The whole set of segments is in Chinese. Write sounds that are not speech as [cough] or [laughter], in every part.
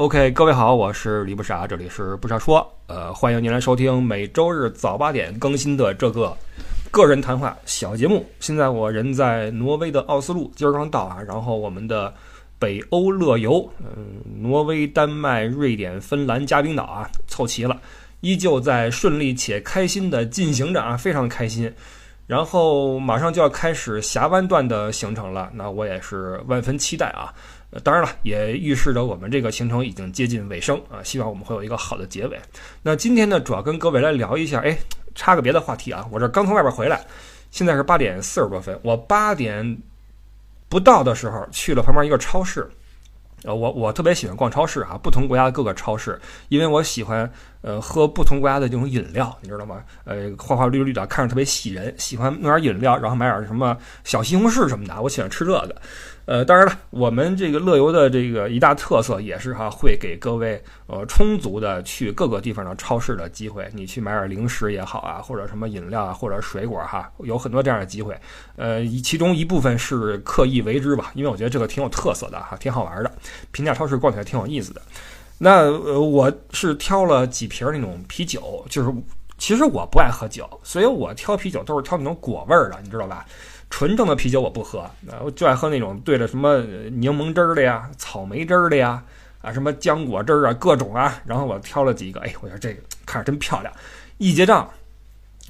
OK，各位好，我是李不傻，这里是不傻说，呃，欢迎您来收听每周日早八点更新的这个个人谈话小节目。现在我人在挪威的奥斯陆，今儿刚到啊，然后我们的北欧乐游，嗯，挪威、丹麦、瑞典、芬兰加冰岛啊，凑齐了，依旧在顺利且开心的进行着啊，非常开心。然后马上就要开始峡湾段的行程了，那我也是万分期待啊。当然了，也预示着我们这个行程已经接近尾声啊，希望我们会有一个好的结尾。那今天呢，主要跟各位来聊一下，哎，插个别的话题啊，我这刚从外边回来，现在是八点四十多分，我八点不到的时候去了旁边一个超市，呃，我我特别喜欢逛超市啊，不同国家的各个超市，因为我喜欢呃喝不同国家的这种饮料，你知道吗？呃，花花绿绿的，看着特别喜人，喜欢弄点饮料，然后买点什么小西红柿什么的，我喜欢吃这个。呃，当然了，我们这个乐游的这个一大特色也是哈，会给各位呃充足的去各个地方的超市的机会。你去买点零食也好啊，或者什么饮料啊，或者水果哈，有很多这样的机会。呃，其中一部分是刻意为之吧，因为我觉得这个挺有特色的哈，挺好玩的。平价超市逛起来挺有意思的。那呃，我是挑了几瓶那种啤酒，就是其实我不爱喝酒，所以我挑啤酒都是挑那种果味儿的，你知道吧？纯正的啤酒我不喝，我就爱喝那种兑着什么柠檬汁儿的呀、草莓汁儿的呀，啊什么浆果汁儿啊，各种啊。然后我挑了几个，哎，我说这个看着真漂亮。一结账，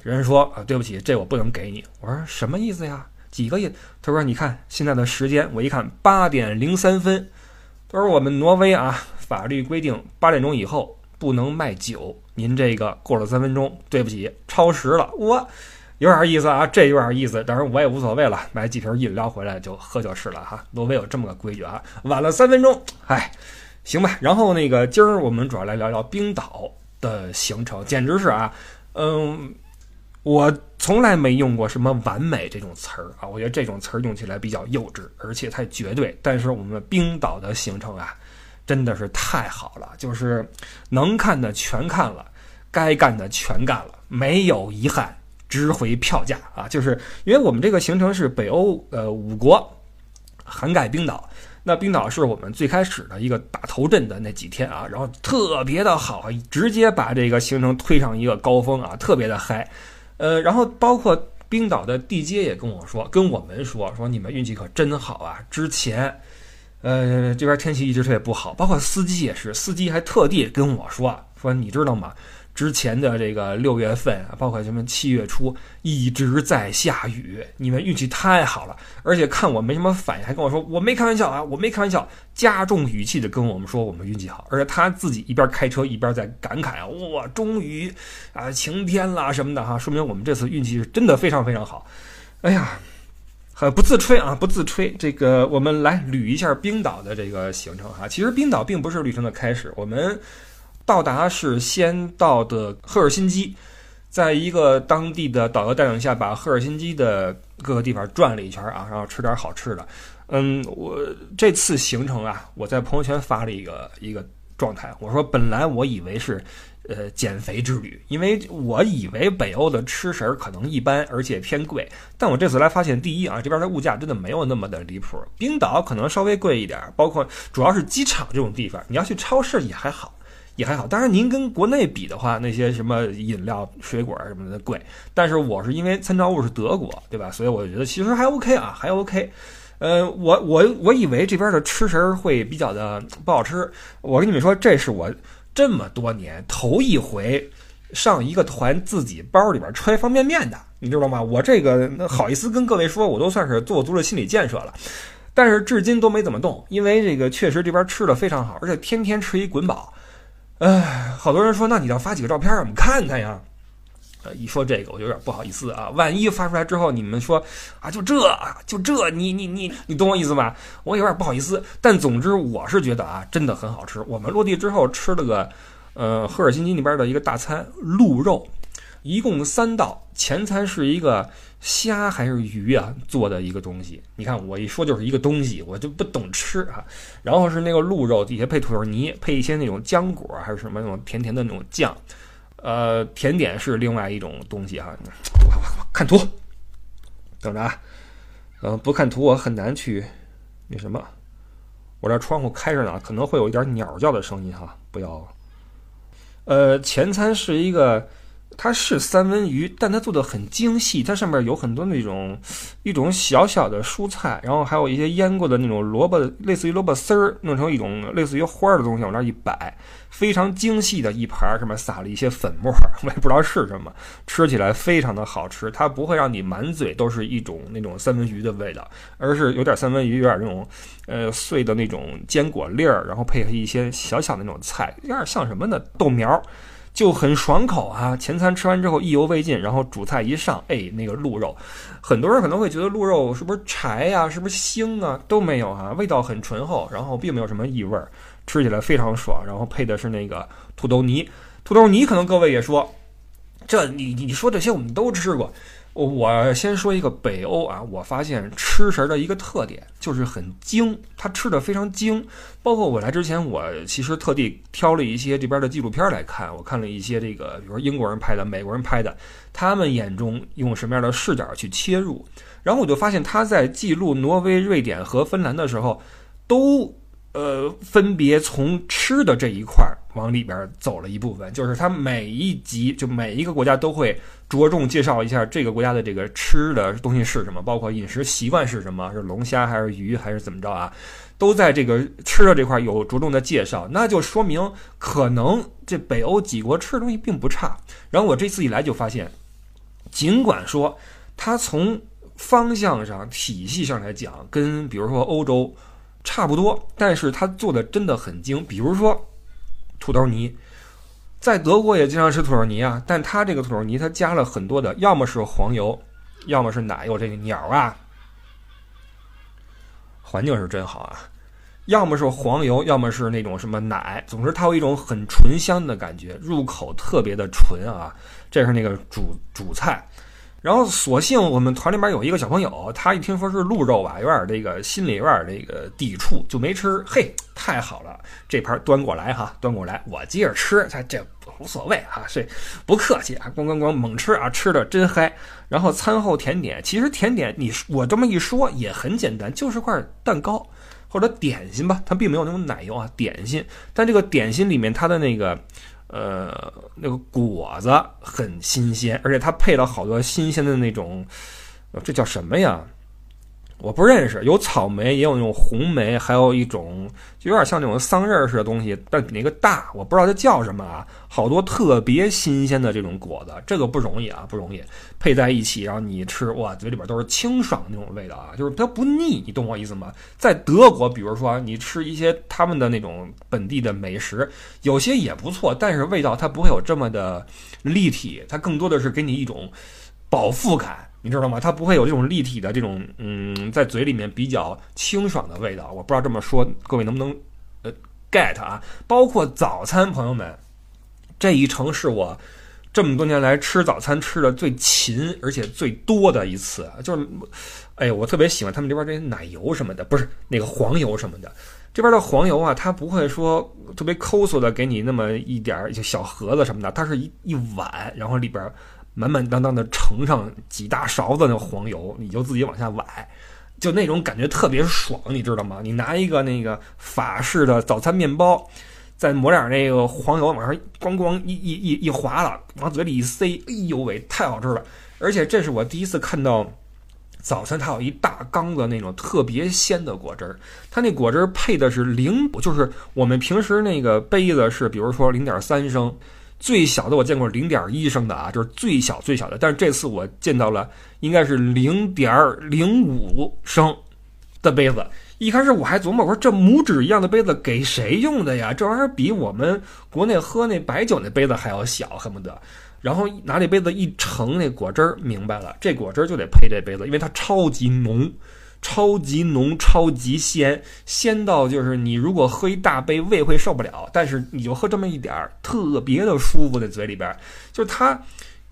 人说啊，对不起，这我不能给你。我说什么意思呀？几个亿？他说你看现在的时间，我一看八点零三分，他说我们挪威啊，法律规定八点钟以后不能卖酒，您这个过了三分钟，对不起，超时了，我。有点意思啊，这有点意思，当然我也无所谓了，买几瓶饮料回来就喝就是了哈。挪威有这么个规矩啊，晚了三分钟，哎，行吧。然后那个今儿我们主要来聊聊冰岛的行程，简直是啊，嗯，我从来没用过什么完美这种词儿啊，我觉得这种词儿用起来比较幼稚，而且太绝对。但是我们冰岛的行程啊，真的是太好了，就是能看的全看了，该干的全干了，没有遗憾。值回票价啊，就是因为我们这个行程是北欧呃五国，涵盖冰岛。那冰岛是我们最开始的一个打头阵的那几天啊，然后特别的好，直接把这个行程推上一个高峰啊，特别的嗨。呃，然后包括冰岛的地接也跟我说，跟我们说说你们运气可真好啊。之前呃这边天气一直特别不好，包括司机也是，司机还特地跟我说说你知道吗？之前的这个六月份啊，包括什么七月初一直在下雨，你们运气太好了。而且看我没什么反应，还跟我说我没开玩笑啊，我没开玩笑，加重语气的跟我们说我们运气好。而且他自己一边开车一边在感慨啊，哇，终于啊晴天了什么的哈，说明我们这次运气是真的非常非常好。哎呀，呃，不自吹啊，不自吹。这个我们来捋一下冰岛的这个行程哈。其实冰岛并不是旅程的开始，我们。到达是先到的赫尔辛基，在一个当地的导游带领下，把赫尔辛基的各个地方转了一圈啊，然后吃点好吃的。嗯，我这次行程啊，我在朋友圈发了一个一个状态，我说本来我以为是呃减肥之旅，因为我以为北欧的吃食可能一般，而且偏贵。但我这次来发现，第一啊，这边的物价真的没有那么的离谱，冰岛可能稍微贵一点，包括主要是机场这种地方，你要去超市也还好。也还好，当然您跟国内比的话，那些什么饮料、水果什么的贵。但是我是因为参照物是德国，对吧？所以我觉得其实还 OK 啊，还 OK。呃，我我我以为这边的吃食会比较的不好吃。我跟你们说，这是我这么多年头一回上一个团自己包里边揣方便面的，你知道吗？我这个好意思跟各位说，我都算是做足了心理建设了。但是至今都没怎么动，因为这个确实这边吃的非常好，而且天天吃一滚饱。哎，好多人说，那你要发几个照片我们看看呀？呃，一说这个，我有点不好意思啊。万一发出来之后，你们说啊，就这就这，你你你你懂我意思吧？我有点不好意思。但总之，我是觉得啊，真的很好吃。我们落地之后吃了个，呃，赫尔辛基那边的一个大餐，鹿肉，一共三道，前餐是一个。虾还是鱼啊做的一个东西，你看我一说就是一个东西，我就不懂吃啊。然后是那个鹿肉底下配土豆泥，配一些那种浆果还是什么那种甜甜的那种酱。呃，甜点是另外一种东西哈。我我看图，等着啊。呃，不看图我很难去那什么。我这窗户开着呢，可能会有一点鸟叫的声音哈，不要。呃，前餐是一个。它是三文鱼，但它做的很精细，它上面有很多那种一种小小的蔬菜，然后还有一些腌过的那种萝卜，类似于萝卜丝儿，弄成一种类似于花儿的东西往那一摆，非常精细的一盘，上面撒了一些粉末，我也不知道是什么，吃起来非常的好吃。它不会让你满嘴都是一种那种三文鱼的味道，而是有点三文鱼，有点那种呃碎的那种坚果粒儿，然后配合一些小小的那种菜，有点像什么呢？豆苗。就很爽口啊！前餐吃完之后意犹未尽，然后主菜一上，哎，那个鹿肉，很多人可能会觉得鹿肉是不是柴呀，是不是腥啊？都没有啊，味道很醇厚，然后并没有什么异味，吃起来非常爽。然后配的是那个土豆泥，土豆泥可能各位也说，这你你说这些我们都吃过。我先说一个北欧啊，我发现吃食的一个特点就是很精，它吃的非常精。包括我来之前，我其实特地挑了一些这边的纪录片来看，我看了一些这个，比如说英国人拍的、美国人拍的，他们眼中用什么样的视角去切入，然后我就发现他在记录挪威、瑞典和芬兰的时候，都。呃，分别从吃的这一块往里边走了一部分，就是它每一集就每一个国家都会着重介绍一下这个国家的这个吃的东西是什么，包括饮食习惯是什么，是龙虾还是鱼还是怎么着啊，都在这个吃的这块有着重的介绍，那就说明可能这北欧几国吃的东西并不差。然后我这次一来就发现，尽管说它从方向上、体系上来讲，跟比如说欧洲。差不多，但是他做的真的很精。比如说，土豆泥，在德国也经常吃土豆泥啊，但它这个土豆泥，它加了很多的，要么是黄油，要么是奶油。这个鸟啊，环境是真好啊，要么是黄油，要么是那种什么奶，总之它有一种很醇香的感觉，入口特别的纯啊。这是那个主主菜。然后，所幸我们团里边有一个小朋友，他一听说是鹿肉吧，有点这个心里有点这个抵触，就没吃。嘿，太好了，这盘端过来哈，端过来，我接着吃，他这无所谓哈，这不客气啊，咣咣咣猛吃啊，吃的真嗨。然后餐后甜点，其实甜点你我这么一说也很简单，就是块蛋糕或者点心吧，它并没有那种奶油啊，点心。但这个点心里面它的那个。呃，那个果子很新鲜，而且它配了好多新鲜的那种，这叫什么呀？我不认识，有草莓，也有那种红莓，还有一种就有点像那种桑葚似的东西，但比那个大，我不知道它叫什么啊。好多特别新鲜的这种果子，这个不容易啊，不容易配在一起，然后你吃，哇，嘴里边都是清爽那种味道啊，就是它不腻，你懂我意思吗？在德国，比如说你吃一些他们的那种本地的美食，有些也不错，但是味道它不会有这么的立体，它更多的是给你一种饱腹感。你知道吗？它不会有这种立体的这种，嗯，在嘴里面比较清爽的味道。我不知道这么说各位能不能呃 get 啊？包括早餐，朋友们，这一程是我这么多年来吃早餐吃的最勤而且最多的一次。就是，哎，我特别喜欢他们这边这些奶油什么的，不是那个黄油什么的。这边的黄油啊，它不会说特别抠搜的给你那么一点儿小盒子什么的，它是一一碗，然后里边。满满当当的盛上几大勺子那黄油，你就自己往下崴，就那种感觉特别爽，你知道吗？你拿一个那个法式的早餐面包，再抹点那个黄油，往上咣咣一 [laughs] 一一一划了，往嘴里一塞，哎呦喂，太好吃了！而且这是我第一次看到早餐，它有一大缸子那种特别鲜的果汁儿，它那果汁儿配的是零，就是我们平时那个杯子是，比如说零点三升。最小的我见过零点一升的啊，就是最小最小的。但是这次我见到了，应该是零点零五升的杯子。一开始我还琢磨，我说这拇指一样的杯子给谁用的呀？这玩意儿比我们国内喝那白酒那杯子还要小，恨不得。然后拿这杯子一盛那果汁儿，明白了，这果汁儿就得配这杯子，因为它超级浓。超级浓，超级鲜，鲜到就是你如果喝一大杯，胃会受不了。但是你就喝这么一点儿，特别的舒服，在嘴里边。就是它，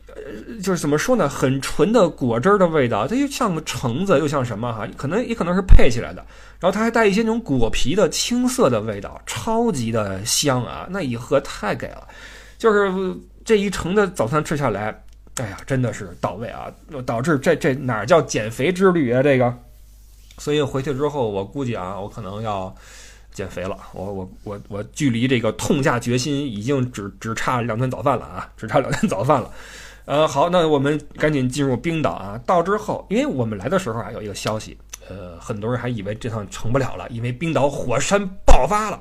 呃，就是怎么说呢？很纯的果汁的味道，它又像橙子，又像什么哈？可能也可能是配起来的。然后它还带一些那种果皮的青涩的味道，超级的香啊！那一喝太给了，就是这一程的早餐吃下来，哎呀，真的是到位啊！导致这这哪叫减肥之旅啊？这个。所以回去之后，我估计啊，我可能要，减肥了，我我我我距离这个痛下决心已经只只差两顿早饭了啊，只差两顿早饭了。[laughs] 呃，好，那我们赶紧进入冰岛啊。到之后，因为我们来的时候啊，有一个消息，呃，很多人还以为这趟成不了了，因为冰岛火山爆发了。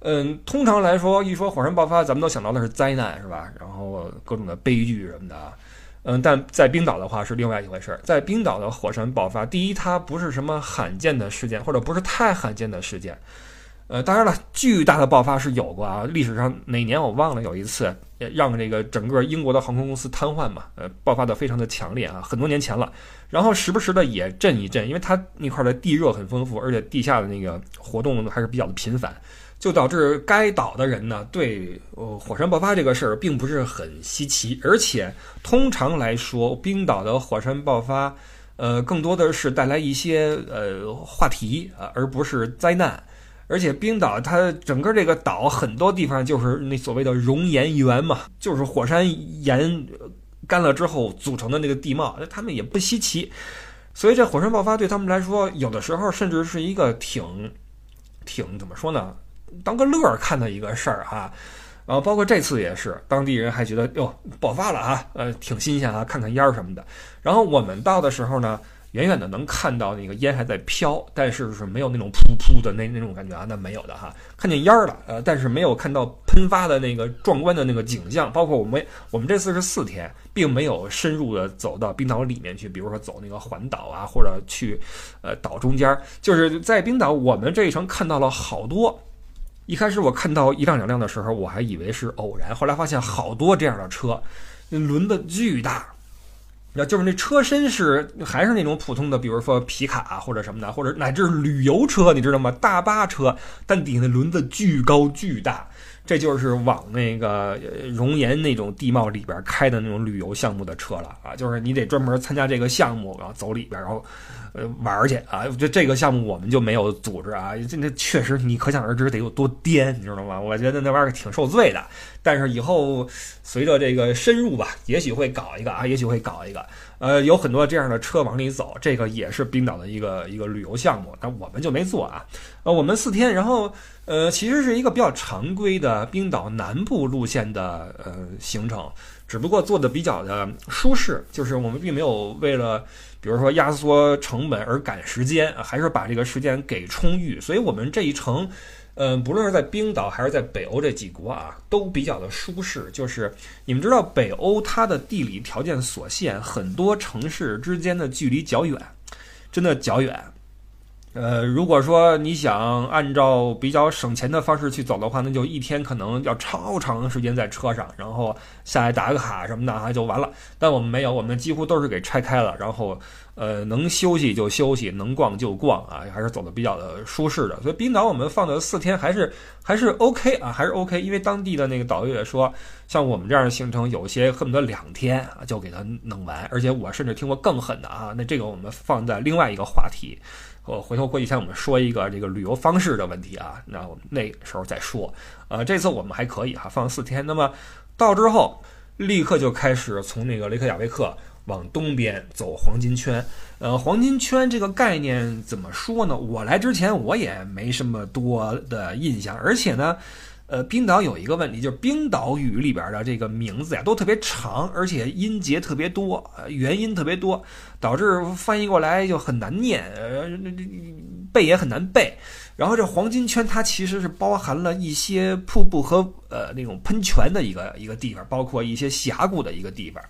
嗯，通常来说，一说火山爆发，咱们都想到的是灾难，是吧？然后各种的悲剧什么的。嗯，但在冰岛的话是另外一回事儿。在冰岛的火山爆发，第一，它不是什么罕见的事件，或者不是太罕见的事件。呃，当然了，巨大的爆发是有过啊。历史上哪年我忘了，有一次让这个整个英国的航空公司瘫痪嘛，呃，爆发的非常的强烈啊，很多年前了。然后时不时的也震一震，因为它那块的地热很丰富，而且地下的那个活动还是比较的频繁，就导致该岛的人呢对呃火山爆发这个事儿并不是很稀奇。而且通常来说，冰岛的火山爆发，呃，更多的是带来一些呃话题啊，而不是灾难。而且冰岛它整个这个岛很多地方就是那所谓的熔岩岩嘛，就是火山岩干了之后组成的那个地貌，那他们也不稀奇。所以这火山爆发对他们来说，有的时候甚至是一个挺挺怎么说呢，当个乐儿看的一个事儿啊。然后包括这次也是，当地人还觉得哟爆发了啊，呃挺新鲜啊，看看烟儿什么的。然后我们到的时候呢。远远的能看到那个烟还在飘，但是是没有那种噗噗的那那种感觉啊，那没有的哈，看见烟儿了，呃，但是没有看到喷发的那个壮观的那个景象。包括我们我们这次是四天，并没有深入的走到冰岛里面去，比如说走那个环岛啊，或者去呃岛中间，就是在冰岛我们这一程看到了好多。一开始我看到一辆两辆的时候，我还以为是偶然，后来发现好多这样的车，轮子巨大。那就是那车身是还是那种普通的，比如说皮卡或者什么的，或者乃至旅游车，你知道吗？大巴车，但底下那轮子巨高巨大，这就是往那个熔岩那种地貌里边开的那种旅游项目的车了啊！就是你得专门参加这个项目，然后走里边，然后呃玩去啊！这这个项目我们就没有组织啊！这那确实你可想而知得有多颠，你知道吗？我觉得那玩意儿挺受罪的。但是以后随着这个深入吧，也许会搞一个啊，也许会搞一个。呃，有很多这样的车往里走，这个也是冰岛的一个一个旅游项目，但我们就没做啊。呃，我们四天，然后呃，其实是一个比较常规的冰岛南部路线的呃行程，只不过做的比较的舒适，就是我们并没有为了比如说压缩成本而赶时间，还是把这个时间给充裕，所以我们这一程。嗯，不论是在冰岛还是在北欧这几国啊，都比较的舒适。就是你们知道，北欧它的地理条件所限，很多城市之间的距离较远，真的较远。呃，如果说你想按照比较省钱的方式去走的话，那就一天可能要超长时间在车上，然后下来打个卡什么的啊就完了。但我们没有，我们几乎都是给拆开了，然后。呃，能休息就休息，能逛就逛啊，还是走的比较的舒适的。所以冰岛我们放的四天还是还是 OK 啊，还是 OK。因为当地的那个导游也说，像我们这样的行程，有些恨不得两天啊就给它弄完。而且我甚至听过更狠的啊。那这个我们放在另外一个话题，我回头过几天我们说一个这个旅游方式的问题啊，那我们那时候再说。呃，这次我们还可以哈，放四天。那么到之后立刻就开始从那个雷克雅未克。往东边走黄金圈，呃，黄金圈这个概念怎么说呢？我来之前我也没什么多的印象，而且呢，呃，冰岛有一个问题，就是冰岛语里边的这个名字呀都特别长，而且音节特别多，呃元音特别多，导致翻译过来就很难念，呃，背也很难背。然后这黄金圈它其实是包含了一些瀑布和呃那种喷泉的一个一个地方，包括一些峡谷的一个地方。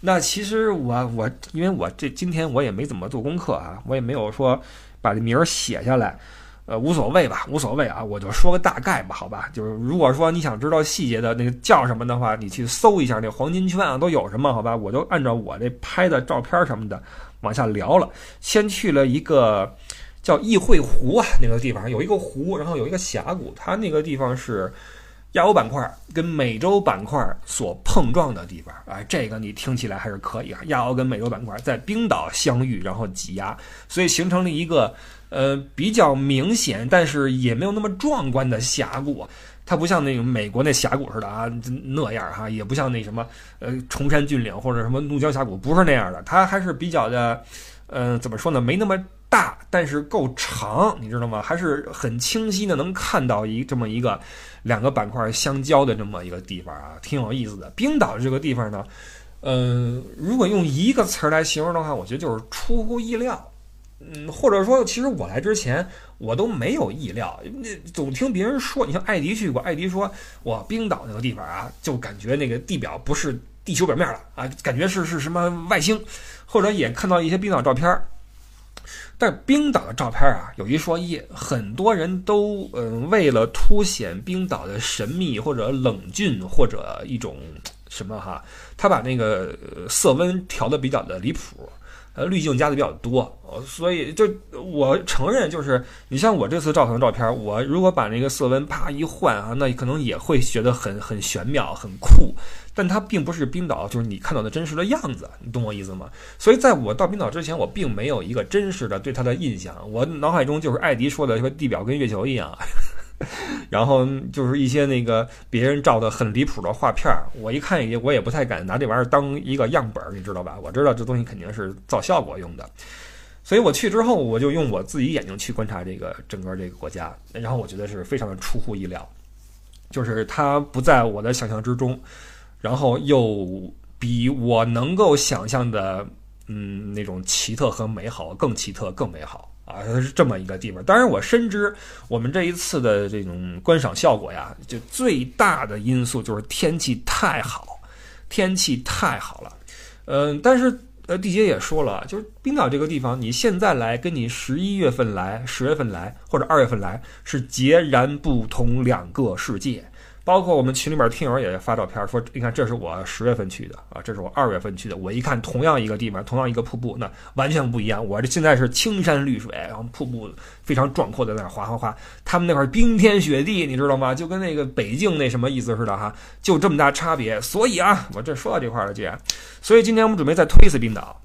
那其实我我因为我这今天我也没怎么做功课啊，我也没有说把这名儿写下来，呃，无所谓吧，无所谓啊，我就说个大概吧，好吧，就是如果说你想知道细节的那个叫什么的话，你去搜一下那黄金圈啊都有什么，好吧，我就按照我这拍的照片什么的往下聊了。先去了一个叫议会湖啊那个地方，有一个湖，然后有一个峡谷，它那个地方是。亚欧板块跟美洲板块所碰撞的地方，哎，这个你听起来还是可以啊。亚欧跟美洲板块在冰岛相遇，然后挤压，所以形成了一个呃比较明显，但是也没有那么壮观的峡谷。它不像那个美国那峡谷似的啊那样哈，也不像那什么呃崇山峻岭或者什么怒江峡谷，不是那样的。它还是比较的，呃，怎么说呢？没那么。大，但是够长，你知道吗？还是很清晰的能看到一这么一个两个板块相交的这么一个地方啊，挺有意思的。冰岛这个地方呢，嗯，如果用一个词儿来形容的话，我觉得就是出乎意料。嗯，或者说，其实我来之前我都没有意料，那总听别人说，你像艾迪去过，艾迪说，哇，冰岛那个地方啊，就感觉那个地表不是地球表面了啊，感觉是是什么外星，或者也看到一些冰岛照片。但冰岛的照片啊，有一说一，很多人都嗯，为了凸显冰岛的神秘或者冷峻或者一种什么哈，他把那个色温调的比较的离谱。呃，滤镜加的比较多，所以就我承认，就是你像我这次照相照片，我如果把那个色温啪一换啊，那可能也会觉得很很玄妙、很酷，但它并不是冰岛，就是你看到的真实的样子，你懂我意思吗？所以在我到冰岛之前，我并没有一个真实的对它的印象，我脑海中就是艾迪说的，说地表跟月球一样。然后就是一些那个别人照的很离谱的画片儿，我一看也我也不太敢拿这玩意儿当一个样本儿，你知道吧？我知道这东西肯定是造效果用的，所以我去之后，我就用我自己眼睛去观察这个整个这个国家，然后我觉得是非常的出乎意料，就是它不在我的想象之中，然后又比我能够想象的，嗯，那种奇特和美好更奇特更美好。啊，是这么一个地方。当然，我深知我们这一次的这种观赏效果呀，就最大的因素就是天气太好，天气太好了。嗯，但是呃，地姐也说了，就是冰岛这个地方，你现在来跟你十一月份来、十月份来或者二月份来是截然不同两个世界。包括我们群里面听友也发照片说，你看这是我十月份去的啊，这是我二月份去的。我一看，同样一个地方，同样一个瀑布，那完全不一样。我这现在是青山绿水，然后瀑布非常壮阔在那哗哗哗。他们那块冰天雪地，你知道吗？就跟那个北京那什么意思似的哈，就这么大差别。所以啊，我这说到这块了，既然，所以今天我们准备再推一次冰岛。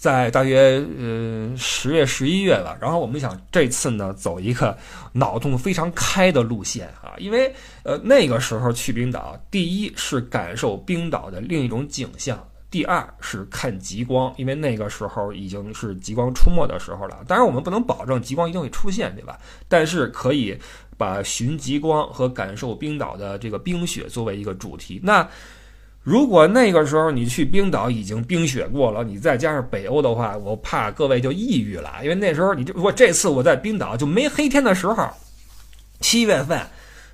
在大约呃十月十一月吧，然后我们想这次呢走一个脑洞非常开的路线啊，因为呃那个时候去冰岛，第一是感受冰岛的另一种景象，第二是看极光，因为那个时候已经是极光出没的时候了。当然我们不能保证极光一定会出现，对吧？但是可以把寻极光和感受冰岛的这个冰雪作为一个主题。那如果那个时候你去冰岛已经冰雪过了，你再加上北欧的话，我怕各位就抑郁了，因为那时候你就我这次我在冰岛就没黑天的时候，七月份。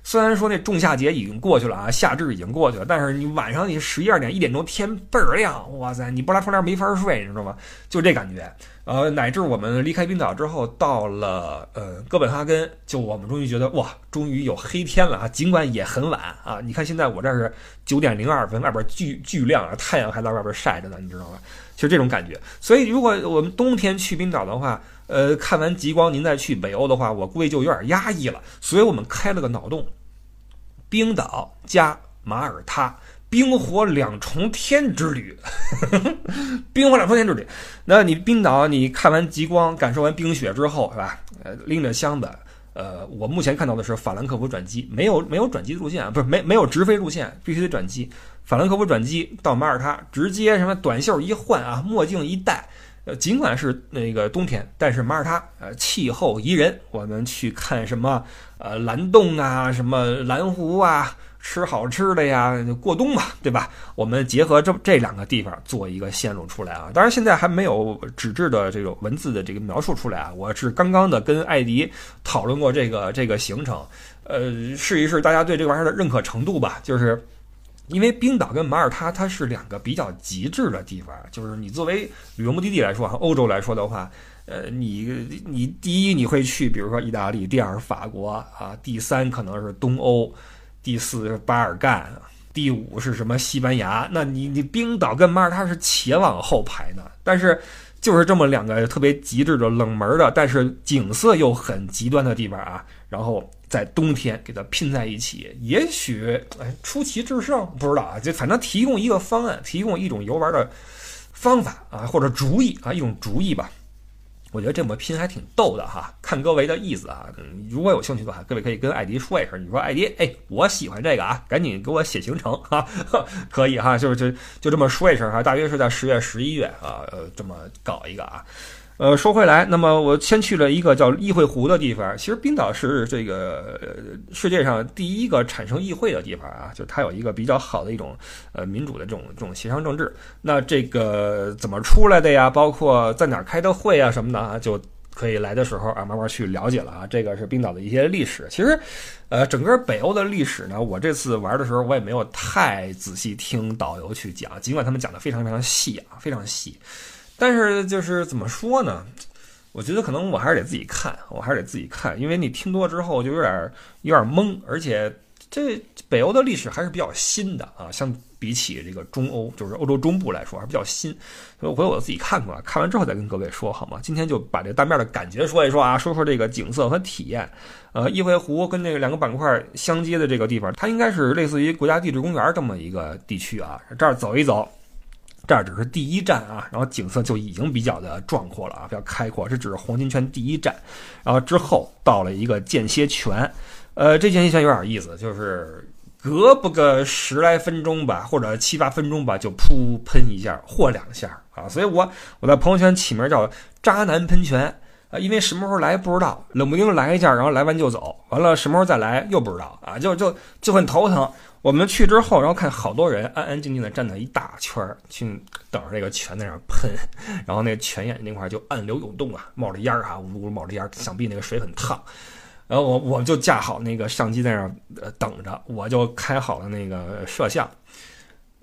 虽然说那仲夏节已经过去了啊，夏至已经过去了，但是你晚上你十一二点一点钟天倍儿亮，哇塞，你不拉窗帘没法睡，你知道吗？就这感觉。呃，乃至我们离开冰岛之后，到了呃哥本哈根，就我们终于觉得哇，终于有黑天了啊！尽管也很晚啊，你看现在我这是九点零二分，外边巨巨亮啊，太阳还在外边晒着呢，你知道吗？就这种感觉。所以如果我们冬天去冰岛的话，呃，看完极光您再去北欧的话，我估计就有点压抑了。所以我们开了个脑洞。冰岛加马耳他，冰火两重天之旅，[laughs] 冰火两重天之旅。那你冰岛，你看完极光，感受完冰雪之后，是吧？呃，拎着箱子，呃，我目前看到的是法兰克福转机，没有没有转机路线啊，不是没没有直飞路线，必须得转机。法兰克福转机到马耳他，直接什么短袖一换啊，墨镜一戴。呃，尽管是那个冬天，但是马耳他呃气候宜人，我们去看什么呃蓝洞啊，什么蓝湖啊，吃好吃的呀，过冬嘛，对吧？我们结合这这两个地方做一个线路出来啊。当然现在还没有纸质的这种文字的这个描述出来啊。我是刚刚的跟艾迪讨论过这个 [laughs] 这个行程，呃，试一试大家对这玩意儿的认可程度吧，就是。因为冰岛跟马耳他它是两个比较极致的地方，就是你作为旅游目的地来说啊，欧洲来说的话，呃，你你第一你会去，比如说意大利，第二法国啊，第三可能是东欧，第四是巴尔干，第五是什么西班牙？那你你冰岛跟马耳他是且往后排呢，但是就是这么两个特别极致的冷门的，但是景色又很极端的地方啊，然后。在冬天给它拼在一起，也许哎出奇制胜，不知道啊，就反正提供一个方案，提供一种游玩的方法啊，或者主意啊，一种主意吧。我觉得这么拼还挺逗的哈，看各位的意思啊。如果有兴趣的话，各位可以跟艾迪说一声，你说艾迪，哎，我喜欢这个啊，赶紧给我写行程哈，[laughs] 可以哈，就是就就这么说一声哈。大约是在十月、十一月啊，呃，这么搞一个啊。呃，说回来，那么我先去了一个叫议会湖的地方。其实冰岛是这个世界上第一个产生议会的地方啊，就它有一个比较好的一种呃民主的这种这种协商政治。那这个怎么出来的呀？包括在哪儿开的会啊什么的啊，就可以来的时候啊慢慢去了解了啊。这个是冰岛的一些历史。其实，呃，整个北欧的历史呢，我这次玩的时候我也没有太仔细听导游去讲，尽管他们讲的非常非常细啊，非常细。但是就是怎么说呢？我觉得可能我还是得自己看，我还是得自己看，因为你听多之后就有点有点懵，而且这北欧的历史还是比较新的啊，相比起这个中欧，就是欧洲中部来说还是比较新。所以回头我自己看看，看完之后再跟各位说好吗？今天就把这单面的感觉说一说啊，说说这个景色和体验。呃，议会湖跟这个两个板块相接的这个地方，它应该是类似于国家地质公园这么一个地区啊，这儿走一走。这儿只是第一站啊，然后景色就已经比较的壮阔了啊，比较开阔。这只是黄金泉第一站，然后之后到了一个间歇泉，呃，这间歇泉有点意思，就是隔不个十来分钟吧，或者七八分钟吧，就噗喷一下或两下啊，所以我我在朋友圈起名叫“渣男喷泉”啊，因为什么时候来不知道，冷不丁来一下，然后来完就走，完了什么时候再来又不知道啊，就就就很头疼。我们去之后，然后看好多人安安静静的站在一大圈儿，去等着那个泉在那儿喷，然后那个泉眼那块就暗流涌动啊，冒着烟儿啊，呜呜冒着烟儿，想必那个水很烫。然后我 [laughs] 我就架好那个相机在那儿等着，我就开好了那个摄像，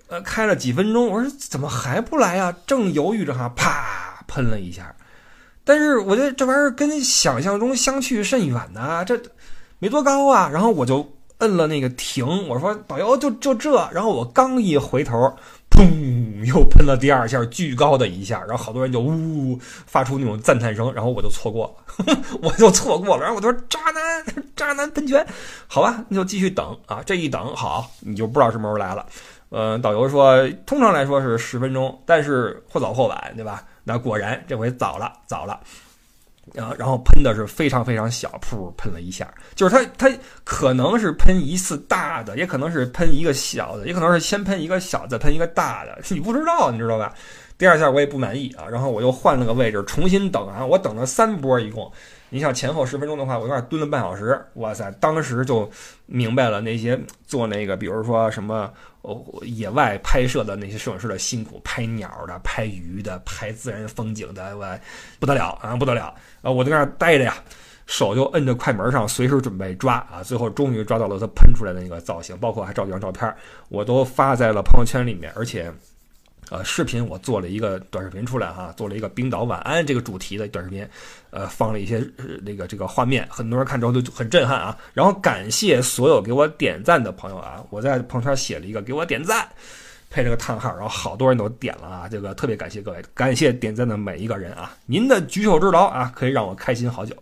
呃，开了几分钟，我说怎么还不来啊？正犹豫着哈，啪喷了一下，但是我觉得这玩意儿跟想象中相去甚远呐，这没多高啊，然后我就。摁了那个停，我说导游就就这，然后我刚一回头，砰，又喷了第二下，巨高的一下，然后好多人就呜发出那种赞叹声，然后我就错过了，[laughs] 我就错过了，然后我就说渣男，渣男喷泉，好吧，那就继续等啊，这一等好，你就不知道什么时候来了，呃，导游说通常来说是十分钟，但是或早或晚，对吧？那果然这回早了，早了。然后，然后喷的是非常非常小，噗，喷了一下，就是它，它可能是喷一次大的，也可能是喷一个小的，也可能是先喷一个小的，喷一个大的，[laughs] 你不知道，你知道吧？第二下我也不满意啊，然后我又换了个位置重新等啊，我等了三波一共。你想前后十分钟的话，我有点蹲了半小时。哇塞，当时就明白了那些做那个，比如说什么哦野外拍摄的那些摄影师的辛苦，拍鸟的、拍鱼的、拍自然风景的，我不得了啊，不得了啊！我在那儿待着呀，手就摁着快门上，随时准备抓啊。最后终于抓到了它喷出来的那个造型，包括还照几张照片，我都发在了朋友圈里面，而且。呃，视频我做了一个短视频出来哈，做了一个冰岛晚安这个主题的短视频，呃，放了一些那个这个画面，很多人看之后都很震撼啊。然后感谢所有给我点赞的朋友啊，我在朋友圈写了一个给我点赞，配了个叹号，然后好多人都点了啊，这个特别感谢各位，感谢点赞的每一个人啊，您的举手之劳啊，可以让我开心好久。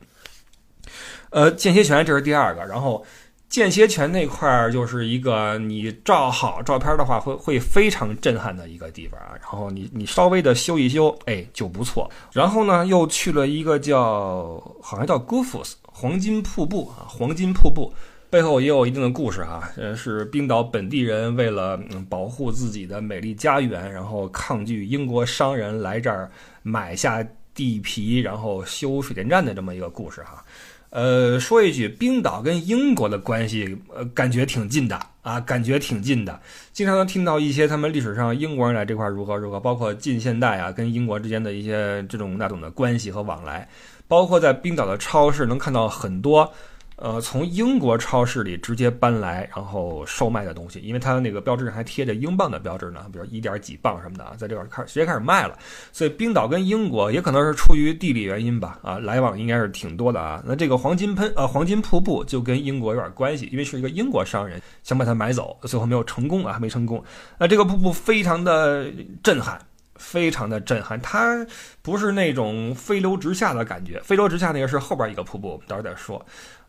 呃，间歇泉这是第二个，然后。间歇泉那块儿就是一个你照好照片的话会会非常震撼的一个地方啊，然后你你稍微的修一修，哎就不错。然后呢又去了一个叫好像叫 Goofus 黄金瀑布啊，黄金瀑布背后也有一定的故事啊，呃是冰岛本地人为了保护自己的美丽家园，然后抗拒英国商人来这儿买下地皮，然后修水电站的这么一个故事哈。呃，说一句，冰岛跟英国的关系，呃，感觉挺近的啊，感觉挺近的。经常能听到一些他们历史上英国人来这块如何如何，包括近现代啊，跟英国之间的一些这种那种的关系和往来，包括在冰岛的超市能看到很多。呃，从英国超市里直接搬来，然后售卖的东西，因为它那个标志上还贴着英镑的标志呢，比如一点几磅什么的啊，在这块开直接开始卖了。所以冰岛跟英国也可能是出于地理原因吧，啊，来往应该是挺多的啊。那这个黄金喷呃黄金瀑布就跟英国有点关系，因为是一个英国商人想把它买走，最后没有成功啊，没成功。那这个瀑布非常的震撼。非常的震撼，它不是那种飞流直下的感觉，飞流直下那个是后边一个瀑布，我们到时候再说。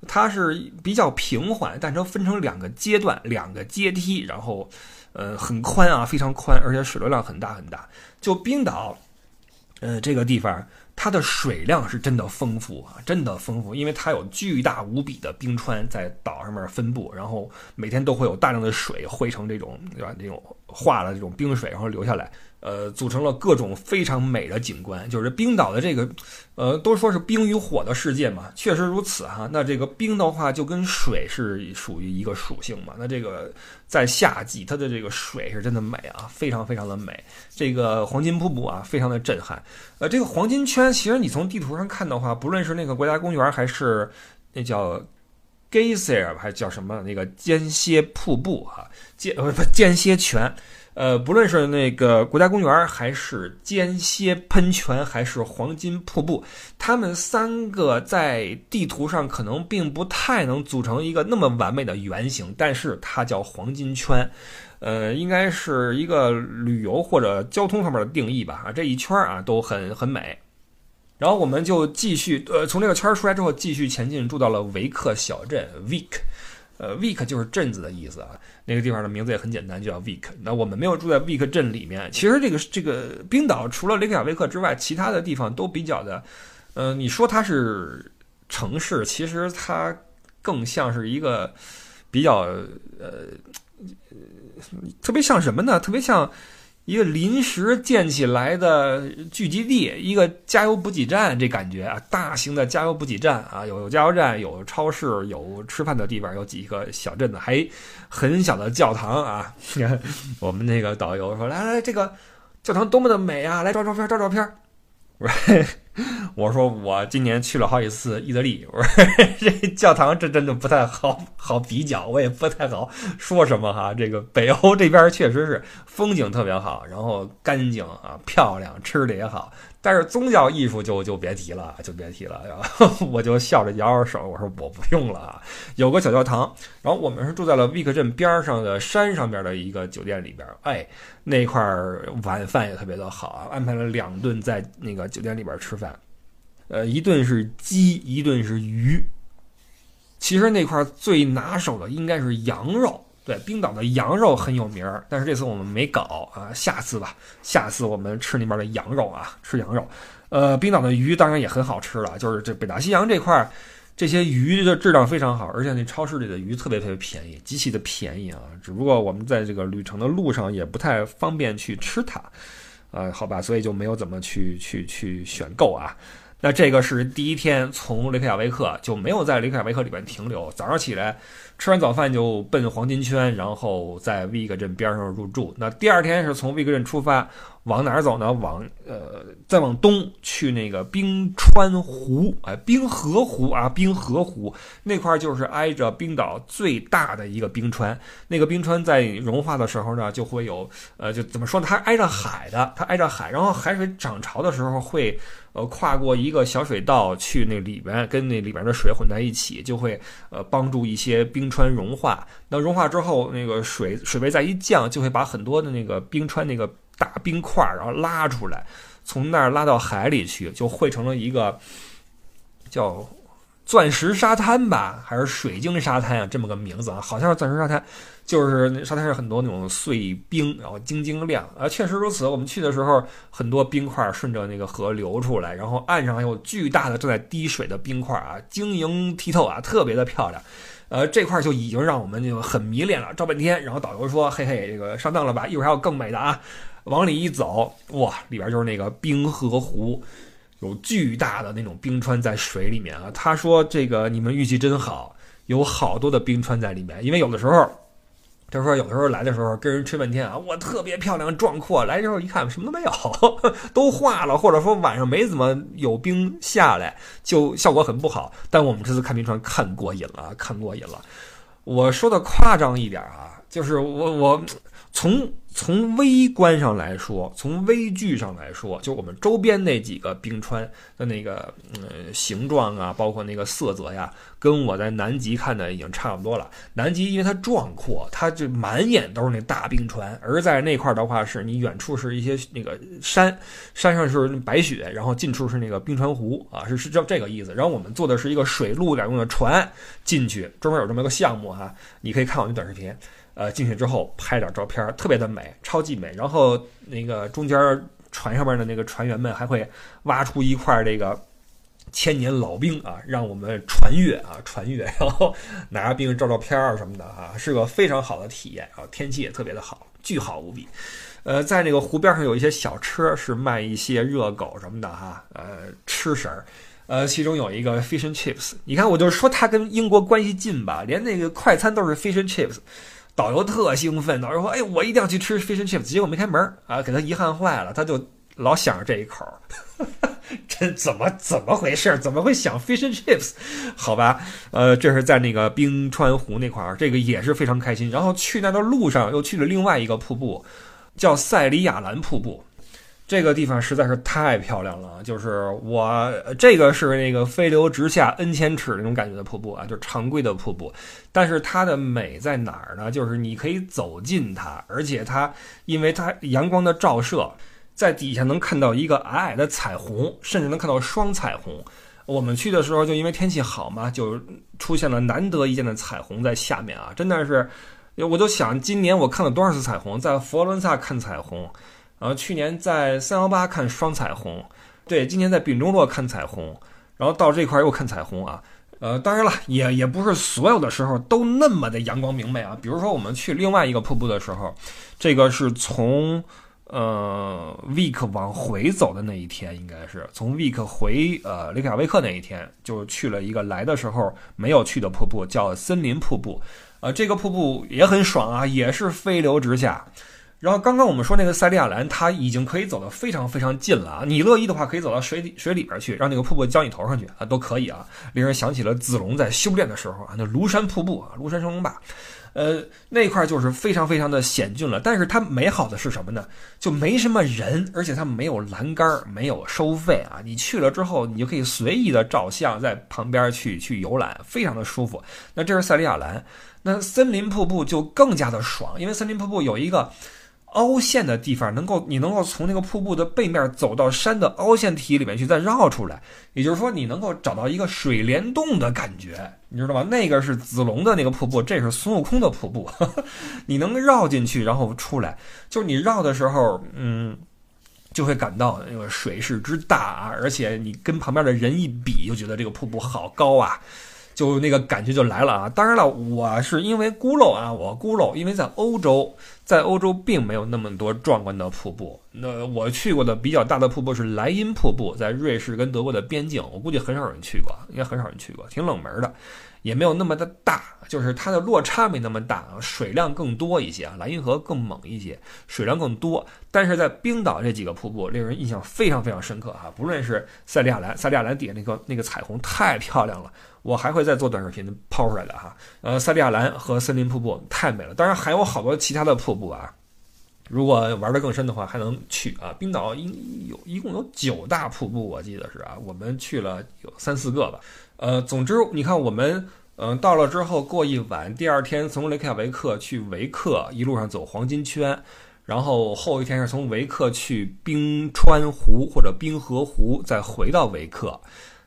它是比较平缓，但它分成两个阶段，两个阶梯，然后，呃，很宽啊，非常宽，而且水流量很大很大。就冰岛，呃，这个地方它的水量是真的丰富啊，真的丰富，因为它有巨大无比的冰川在岛上面分布，然后每天都会有大量的水汇成这种对吧？这种化了这种冰水，然后流下来。呃，组成了各种非常美的景观，就是冰岛的这个，呃，都说是冰与火的世界嘛，确实如此哈。那这个冰的话，就跟水是属于一个属性嘛。那这个在夏季，它的这个水是真的美啊，非常非常的美。这个黄金瀑布啊，非常的震撼。呃，这个黄金圈，其实你从地图上看的话，不论是那个国家公园，还是那叫 Geyser，还是叫什么那个间歇瀑布哈，间呃不间歇泉。呃，不论是那个国家公园，还是间歇喷泉，还是黄金瀑布，它们三个在地图上可能并不太能组成一个那么完美的圆形，但是它叫黄金圈，呃，应该是一个旅游或者交通方面的定义吧。啊，这一圈啊都很很美。然后我们就继续，呃，从这个圈出来之后，继续前进，住到了维克小镇 （Vik）。呃，week 就是镇子的意思啊，那个地方的名字也很简单，就叫 Vik。那我们没有住在 week 镇里面。其实这个这个冰岛除了雷克雅未克之外，其他的地方都比较的，呃，你说它是城市，其实它更像是一个比较呃，特别像什么呢？特别像。一个临时建起来的聚集地，一个加油补给站，这感觉啊，大型的加油补给站啊，有加油站，有超市，有吃饭的地方，有几个小镇子，还很小的教堂啊。[laughs] 我们那个导游说：“来来，这个教堂多么的美啊！来照照片，照照片。”我说：“我说我今年去了好几次意大利，我说这教堂这真的不太好好比较，我也不太好说什么哈。这个北欧这边确实是风景特别好，然后干净啊，漂亮，吃的也好。”但是宗教艺术就就别提了，就别提了。然 [laughs] 后我就笑着摇摇手，我说我不用了啊。有个小教堂，然后我们是住在了维克镇边上的山上边的一个酒店里边。哎，那块晚饭也特别的好啊，安排了两顿在那个酒店里边吃饭。呃，一顿是鸡，一顿是鱼。其实那块最拿手的应该是羊肉。对，冰岛的羊肉很有名儿，但是这次我们没搞啊，下次吧，下次我们吃那边的羊肉啊，吃羊肉。呃，冰岛的鱼当然也很好吃了，就是这北大西洋这块儿，这些鱼的质量非常好，而且那超市里的鱼特别特别便宜，极其的便宜啊。只不过我们在这个旅程的路上也不太方便去吃它，呃，好吧，所以就没有怎么去去去选购啊。那这个是第一天从雷克雅维克就没有在雷克雅维克里边停留，早上起来。吃完早饭就奔黄金圈，然后在维格镇边上入住。那第二天是从维格镇出发，往哪儿走呢？往呃，再往东去那个冰川湖，哎，冰河湖啊，冰河湖那块就是挨着冰岛最大的一个冰川。那个冰川在融化的时候呢，就会有呃，就怎么说呢？它挨着海的，它挨着海，然后海水涨潮的时候会。呃，跨过一个小水道去那里边，跟那里边的水混在一起，就会呃帮助一些冰川融化。那融化之后，那个水水位再一降，就会把很多的那个冰川那个大冰块然后拉出来，从那儿拉到海里去，就汇成了一个叫。钻石沙滩吧，还是水晶沙滩啊？这么个名字啊，好像是钻石沙滩，就是沙滩上很多那种碎冰，然后晶晶亮啊，确实如此。我们去的时候，很多冰块顺着那个河流出来，然后岸上还有巨大的正在滴水的冰块啊，晶莹剔透啊，特别的漂亮。呃，这块就已经让我们就很迷恋了，照半天。然后导游说：“嘿嘿，这个上当了吧？一会儿还有更美的啊！”往里一走，哇，里边就是那个冰河湖。有巨大的那种冰川在水里面啊！他说：“这个你们运气真好，有好多的冰川在里面。因为有的时候，他说有的时候来的时候跟人吹半天啊，我特别漂亮壮阔，来之后一看什么都没有，[laughs] 都化了，或者说晚上没怎么有冰下来，就效果很不好。但我们这次看冰川看过瘾了，看过瘾了。我说的夸张一点啊，就是我我从。”从微观上来说，从微距上来说，就我们周边那几个冰川的那个呃形状啊，包括那个色泽呀，跟我在南极看的已经差不多了。南极因为它壮阔，它就满眼都是那大冰川，而在那块的话，是你远处是一些那个山，山上是白雪，然后近处是那个冰川湖啊，是是这这个意思。然后我们坐的是一个水陆两用的船进去，专门有这么个项目哈，你可以看我那短视频。呃，进去之后拍点照片，特别的美，超级美。然后那个中间船上面的那个船员们还会挖出一块这个千年老冰啊，让我们传阅啊，传阅，然后拿着冰照照片儿什么的啊，是个非常好的体验啊，天气也特别的好，巨好无比。呃，在那个湖边上有一些小车，是卖一些热狗什么的哈，呃，吃食儿。呃，其中有一个 fish and chips，你看，我就说它跟英国关系近吧，连那个快餐都是 fish and chips。导游特兴奋，导游说：“哎，我一定要去吃 fish and chips。”结果没开门啊，给他遗憾坏了，他就老想着这一口。[laughs] 这怎么怎么回事？怎么会想 fish and chips？好吧，呃，这是在那个冰川湖那块儿，这个也是非常开心。然后去那的路上又去了另外一个瀑布，叫塞里亚兰瀑布。这个地方实在是太漂亮了，就是我这个是那个飞流直下 N 千尺那种感觉的瀑布啊，就是常规的瀑布。但是它的美在哪儿呢？就是你可以走近它，而且它因为它阳光的照射，在底下能看到一个矮矮的彩虹，甚至能看到双彩虹。我们去的时候就因为天气好嘛，就出现了难得一见的彩虹在下面啊，真的是，我就想今年我看了多少次彩虹，在佛罗伦萨看彩虹。然后去年在三幺八看双彩虹，对，今年在丙中洛看彩虹，然后到这块又看彩虹啊，呃，当然了，也也不是所有的时候都那么的阳光明媚啊。比如说我们去另外一个瀑布的时候，这个是从呃 Week 往回走的那一天，应该是从 Week 回呃雷克雅维克那一天，就去了一个来的时候没有去的瀑布，叫森林瀑布，呃，这个瀑布也很爽啊，也是飞流直下。然后刚刚我们说那个塞利亚兰，它已经可以走得非常非常近了啊！你乐意的话，可以走到水里水里边去，让那个瀑布浇你头上去啊，都可以啊。令人想起了子龙在修炼的时候啊，那庐山瀑布啊，庐山升龙坝，呃，那块就是非常非常的险峻了。但是它美好的是什么呢？就没什么人，而且它没有栏杆，没有收费啊。你去了之后，你就可以随意的照相，在旁边去去游览，非常的舒服。那这是塞利亚兰，那森林瀑布就更加的爽，因为森林瀑布有一个。凹陷的地方，能够你能够从那个瀑布的背面走到山的凹陷体里面去，再绕出来。也就是说，你能够找到一个水帘洞的感觉，你知道吗？那个是子龙的那个瀑布，这是孙悟空的瀑布。[laughs] 你能绕进去，然后出来，就是你绕的时候，嗯，就会感到那个水势之大啊，而且你跟旁边的人一比，就觉得这个瀑布好高啊。就那个感觉就来了啊！当然了，我是因为孤陋啊，我孤陋，因为在欧洲，在欧洲并没有那么多壮观的瀑布。那我去过的比较大的瀑布是莱茵瀑布，在瑞士跟德国的边境，我估计很少人去过，应该很少人去过，挺冷门的，也没有那么的大，就是它的落差没那么大，水量更多一些啊，莱茵河更猛一些，水量更多。但是在冰岛这几个瀑布令人印象非常非常深刻哈，不论是塞利亚兰，塞利亚兰底下那个那个彩虹太漂亮了。我还会再做短视频抛出来的哈，呃，塞利亚兰和森林瀑布太美了，当然还有好多其他的瀑布啊。如果玩的更深的话，还能去啊。冰岛一有一共有九大瀑布，我记得是啊，我们去了有三四个吧。呃，总之你看我们嗯到了之后过一晚，第二天从雷克雅维克去维克，一路上走黄金圈，然后后一天是从维克去冰川湖或者冰河湖，再回到维克。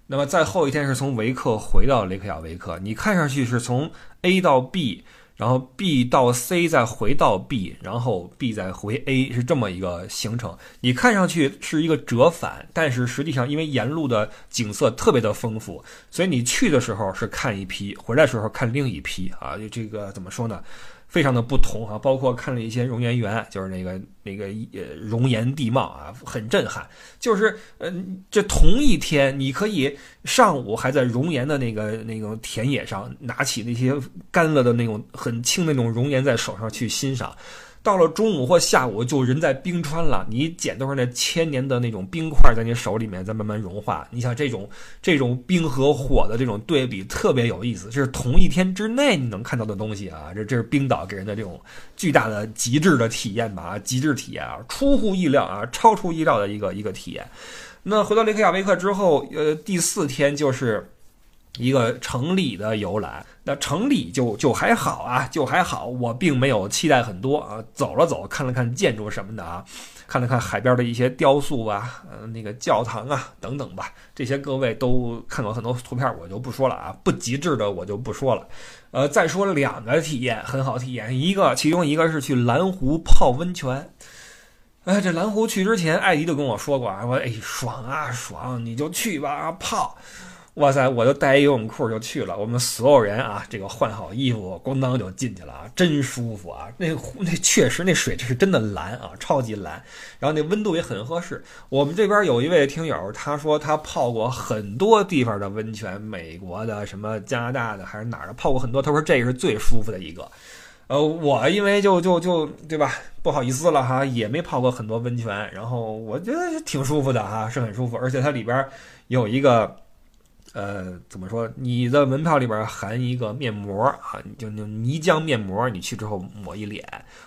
那么再后一天是从维克回到雷克雅维克，你看上去是从 A 到 B，然后 B 到 C 再回到 B，然后 B 再回 A，是这么一个行程。你看上去是一个折返，但是实际上因为沿路的景色特别的丰富，所以你去的时候是看一批，回来时候看另一批啊，就这个怎么说呢？非常的不同啊，包括看了一些熔岩园，就是那个那个呃熔岩地貌啊，很震撼。就是嗯，这同一天，你可以上午还在熔岩的那个那个田野上，拿起那些干了的那种很轻那种熔岩在手上去欣赏。到了中午或下午，就人在冰川了。你捡都是那千年的那种冰块，在你手里面在慢慢融化。你想这种这种冰和火的这种对比，特别有意思。这是同一天之内你能看到的东西啊！这这是冰岛给人的这种巨大的极致的体验吧？极致体验啊，出乎意料啊，超出意料的一个一个体验。那回到雷克雅未克之后，呃，第四天就是。一个城里的游览，那城里就就还好啊，就还好。我并没有期待很多啊，走了走，看了看建筑什么的啊，看了看海边的一些雕塑啊，呃，那个教堂啊等等吧。这些各位都看过很多图片，我就不说了啊，不极致的我就不说了。呃，再说两个体验，很好体验。一个，其中一个是去蓝湖泡温泉。哎，这蓝湖去之前，艾迪就跟我说过啊，说哎爽啊爽，你就去吧泡。哇塞，我就带一游泳裤就去了。我们所有人啊，这个换好衣服，咣当就进去了啊，真舒服啊！那那确实那水这是真的蓝啊，超级蓝。然后那温度也很合适。我们这边有一位听友，他说他泡过很多地方的温泉，美国的、什么加拿大的还是哪儿的，泡过很多。他说这是最舒服的一个。呃，我因为就就就对吧，不好意思了哈，也没泡过很多温泉。然后我觉得挺舒服的哈，是很舒服，而且它里边有一个。呃，怎么说？你的门票里边含一个面膜啊，就那泥浆面膜，你去之后抹一脸，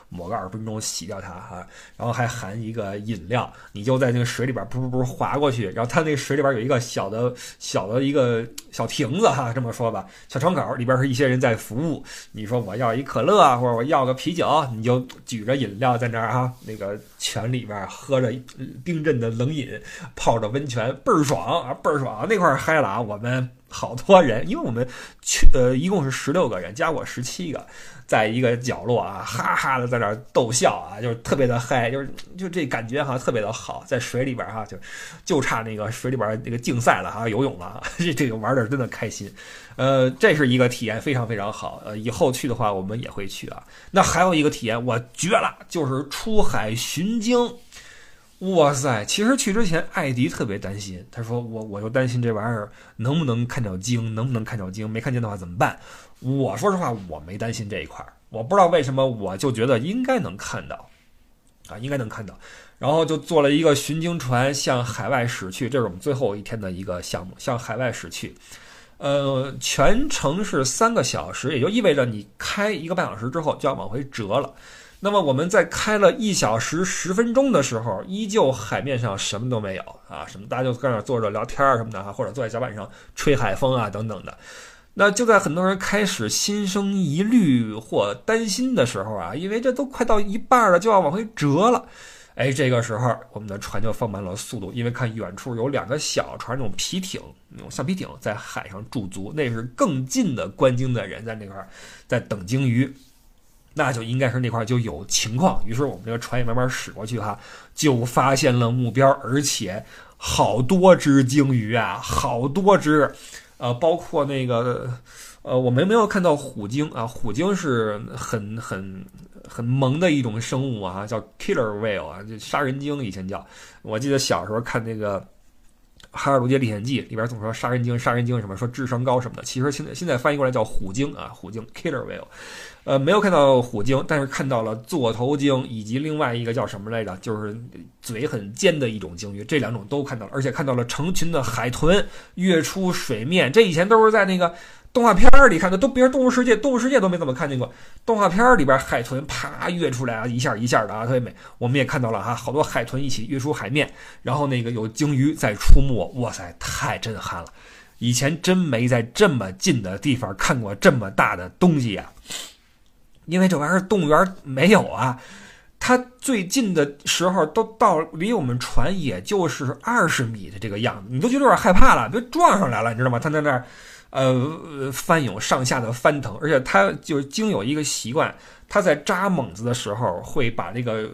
抹个二十分钟洗掉它哈。然后还含一个饮料，你就在那个水里边噗噗噗划过去，然后它那个水里边有一个小的小的一个小亭子哈，这么说吧，小窗口里边是一些人在服务。你说我要一可乐啊或者我要个啤酒，你就举着饮料在那儿哈，那个泉里边喝着冰镇的冷饮，泡着温泉倍儿爽啊，倍儿爽，那块嗨了啊，我。我们好多人，因为我们去呃一共是十六个人，加我十七个，在一个角落啊，哈哈的在那儿逗笑啊，就是特别的嗨，就是就这感觉哈特别的好，在水里边哈就就差那个水里边那个竞赛了哈，游泳了，[laughs] 这这个玩的真的开心，呃，这是一个体验非常非常好，呃，以后去的话我们也会去啊。那还有一个体验我绝了，就是出海寻鲸。哇塞！其实去之前，艾迪特别担心。他说：“我我就担心这玩意儿能不能看到鲸，能不能看到鲸？没看见的话怎么办？”我说实话，我没担心这一块儿。我不知道为什么，我就觉得应该能看到，啊，应该能看到。然后就坐了一个巡鲸船向海外驶去，这是我们最后一天的一个项目，向海外驶去。呃，全程是三个小时，也就意味着你开一个半小时之后就要往回折了。那么我们在开了一小时十分钟的时候，依旧海面上什么都没有啊，什么大家就在那坐着聊天儿什么的哈，或者坐在甲板上吹海风啊等等的。那就在很多人开始心生疑虑或担心的时候啊，因为这都快到一半了，就要往回折了。哎，这个时候我们的船就放慢了速度，因为看远处有两个小船，那种皮艇，那种橡皮艇在海上驻足，那是更近的观鲸的人在那块儿在等鲸鱼。那就应该是那块就有情况，于是我们这个船也慢慢驶过去哈，就发现了目标，而且好多只鲸鱼啊，好多只，呃，包括那个，呃，我们没有看到虎鲸啊，虎鲸是很很很萌的一种生物啊，叫 killer whale 啊，就杀人鲸以前叫，我记得小时候看那个。《哈尔罗杰历险记》里边总说杀人鲸，杀人鲸什么说智商高什么的，其实现在现在翻译过来叫虎鲸啊，虎鲸 killer whale，呃，没有看到虎鲸，但是看到了座头鲸以及另外一个叫什么来着，就是嘴很尖的一种鲸鱼，这两种都看到了，而且看到了成群的海豚跃出水面，这以前都是在那个。动画片里看的都别人动物世界，动物世界都没怎么看见过。动画片里边海豚啪跃出来啊，一下一下的啊，特别美。我们也看到了哈，好多海豚一起跃出海面，然后那个有鲸鱼在出没，哇塞，太震撼了！以前真没在这么近的地方看过这么大的东西呀。因为这玩意儿动物园没有啊，它最近的时候都到离我们船也就是二十米的这个样子，你都觉得有点害怕了，别撞上来了，你知道吗？它在那儿。呃，翻涌上下的翻腾，而且它就是鲸有一个习惯，它在扎猛子的时候会把那个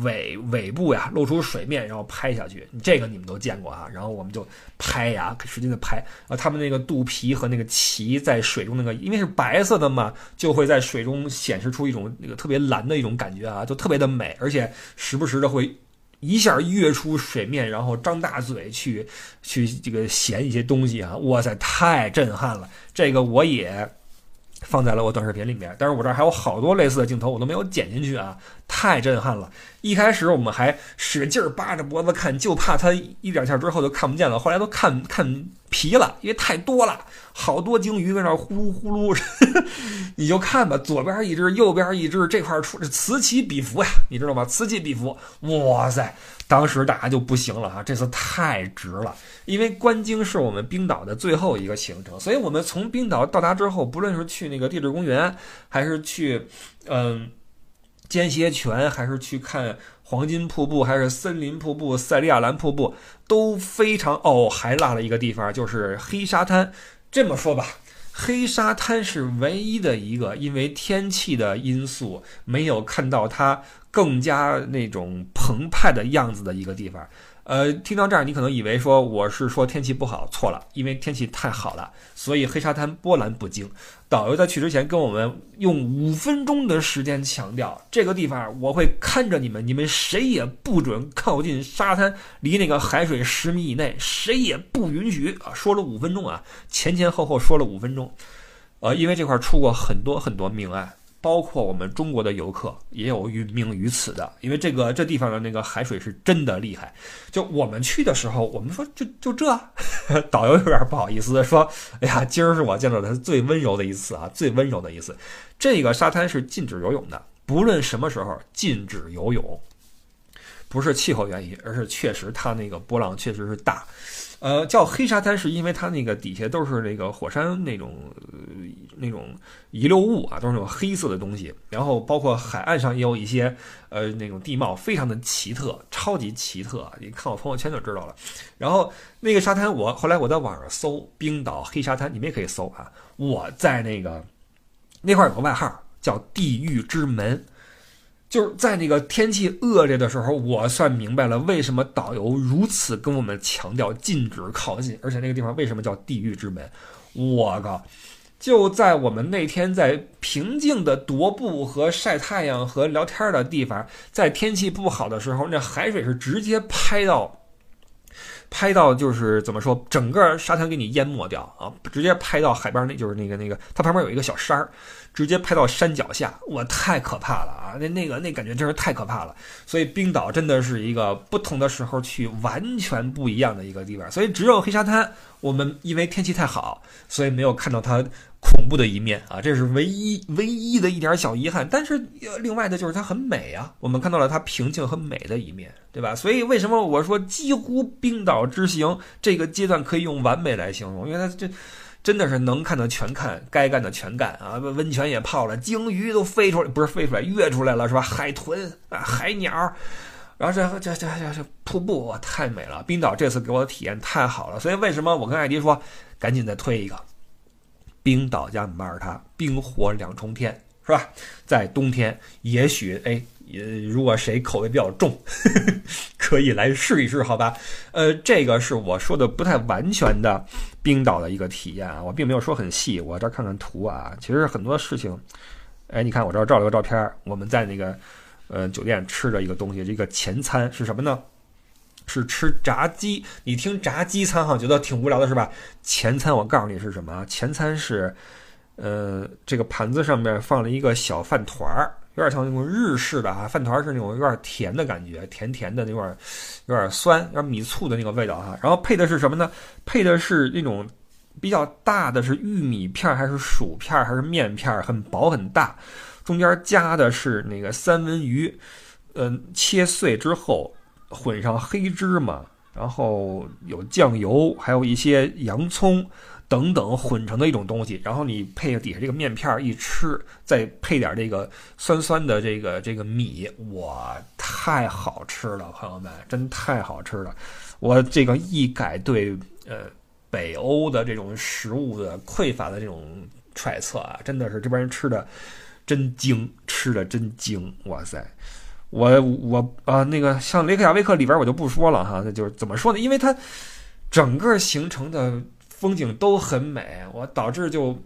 尾尾部呀露出水面，然后拍下去。这个你们都见过啊。然后我们就拍呀，使劲的拍。啊，它们那个肚皮和那个鳍在水中那个，因为是白色的嘛，就会在水中显示出一种那个特别蓝的一种感觉啊，就特别的美，而且时不时的会。一下跃出水面，然后张大嘴去去这个衔一些东西啊！哇塞，太震撼了！这个我也放在了我短视频里面，但是我这儿还有好多类似的镜头，我都没有剪进去啊！太震撼了！一开始我们还使劲儿扒着脖子看，就怕它一两下之后就看不见了，后来都看看皮了，因为太多了。好多鲸鱼在那呼噜呼噜，[laughs] 你就看吧，左边一只，右边一只，这块出此起彼伏呀，你知道吗？此起彼伏，哇塞！当时大家就不行了哈，这次太值了，因为观鲸是我们冰岛的最后一个行程，所以我们从冰岛到达之后，不论是去那个地质公园，还是去嗯间歇泉，还是去看黄金瀑布，还是森林瀑布、塞里亚兰瀑布，都非常哦，还落了一个地方，就是黑沙滩。这么说吧，黑沙滩是唯一的一个因为天气的因素没有看到它更加那种澎湃的样子的一个地方。呃，听到这儿，你可能以为说我是说天气不好，错了，因为天气太好了，所以黑沙滩波澜不惊。导游在去之前跟我们用五分钟的时间强调，这个地方我会看着你们，你们谁也不准靠近沙滩，离那个海水十米以内，谁也不允许啊！说了五分钟啊，前前后后说了五分钟，呃，因为这块出过很多很多命案。包括我们中国的游客也有殒命于此的，因为这个这地方的那个海水是真的厉害。就我们去的时候，我们说就就这，[laughs] 导游有点不好意思说：“哎呀，今儿是我见到的最温柔的一次啊，最温柔的一次。”这个沙滩是禁止游泳的，不论什么时候禁止游泳，不是气候原因，而是确实它那个波浪确实是大。呃，叫黑沙滩是因为它那个底下都是那个火山那种那种遗留物啊，都是那种黑色的东西。然后包括海岸上也有一些呃那种地貌非常的奇特，超级奇特。你看我朋友圈就知道了。然后那个沙滩，我后来我在网上搜冰岛黑沙滩，你们也可以搜啊。我在那个那块有个外号叫地狱之门。就是在那个天气恶劣的时候，我算明白了为什么导游如此跟我们强调禁止靠近，而且那个地方为什么叫地狱之门。我靠！就在我们那天在平静的踱步和晒太阳和聊天的地方，在天气不好的时候，那海水是直接拍到，拍到就是怎么说，整个沙滩给你淹没掉啊！直接拍到海边，那就是那个那个，它旁边有一个小山儿。直接拍到山脚下，哇，太可怕了啊！那那个那感觉真是太可怕了。所以冰岛真的是一个不同的时候去完全不一样的一个地方。所以只有黑沙滩，我们因为天气太好，所以没有看到它恐怖的一面啊，这是唯一唯一的一点小遗憾。但是另外的就是它很美啊，我们看到了它平静和美的一面，对吧？所以为什么我说几乎冰岛之行这个阶段可以用完美来形容？因为它这。真的是能看的全看，该干的全干啊！温泉也泡了，鲸鱼都飞出来，不是飞出来，跃出来了，是吧？海豚啊，海鸟，然后这这这这这瀑布哇，太美了！冰岛这次给我的体验太好了，所以为什么我跟艾迪说，赶紧再推一个冰岛加马耳他，冰火两重天，是吧？在冬天，也许哎。也如果谁口味比较重，[laughs] 可以来试一试，好吧？呃，这个是我说的不太完全的冰岛的一个体验啊，我并没有说很细。我这看看图啊，其实很多事情，哎，你看我这照了个照片，我们在那个呃酒店吃的一个东西，这个前餐是什么呢？是吃炸鸡。你听炸鸡餐哈，觉得挺无聊的是吧？前餐我告诉你是什么？前餐是呃这个盘子上面放了一个小饭团儿。有点像那种日式的啊，饭团是那种有点甜的感觉，甜甜的，那有点有点酸，有点米醋的那个味道哈。然后配的是什么呢？配的是那种比较大的是玉米片还是薯片还是面片，很薄很大，中间夹的是那个三文鱼，嗯，切碎之后混上黑芝麻，然后有酱油，还有一些洋葱。等等混成的一种东西，然后你配底下这个面片一吃，再配点这个酸酸的这个这个米，哇，太好吃了，朋友们，真太好吃了！我这个一改对呃北欧的这种食物的匮乏的这种揣测啊，真的是这边人吃的真精，吃的真精，哇塞！我我啊那个像雷克雅未克里边我就不说了哈，那就是怎么说呢？因为它整个形成的。风景都很美，我导致就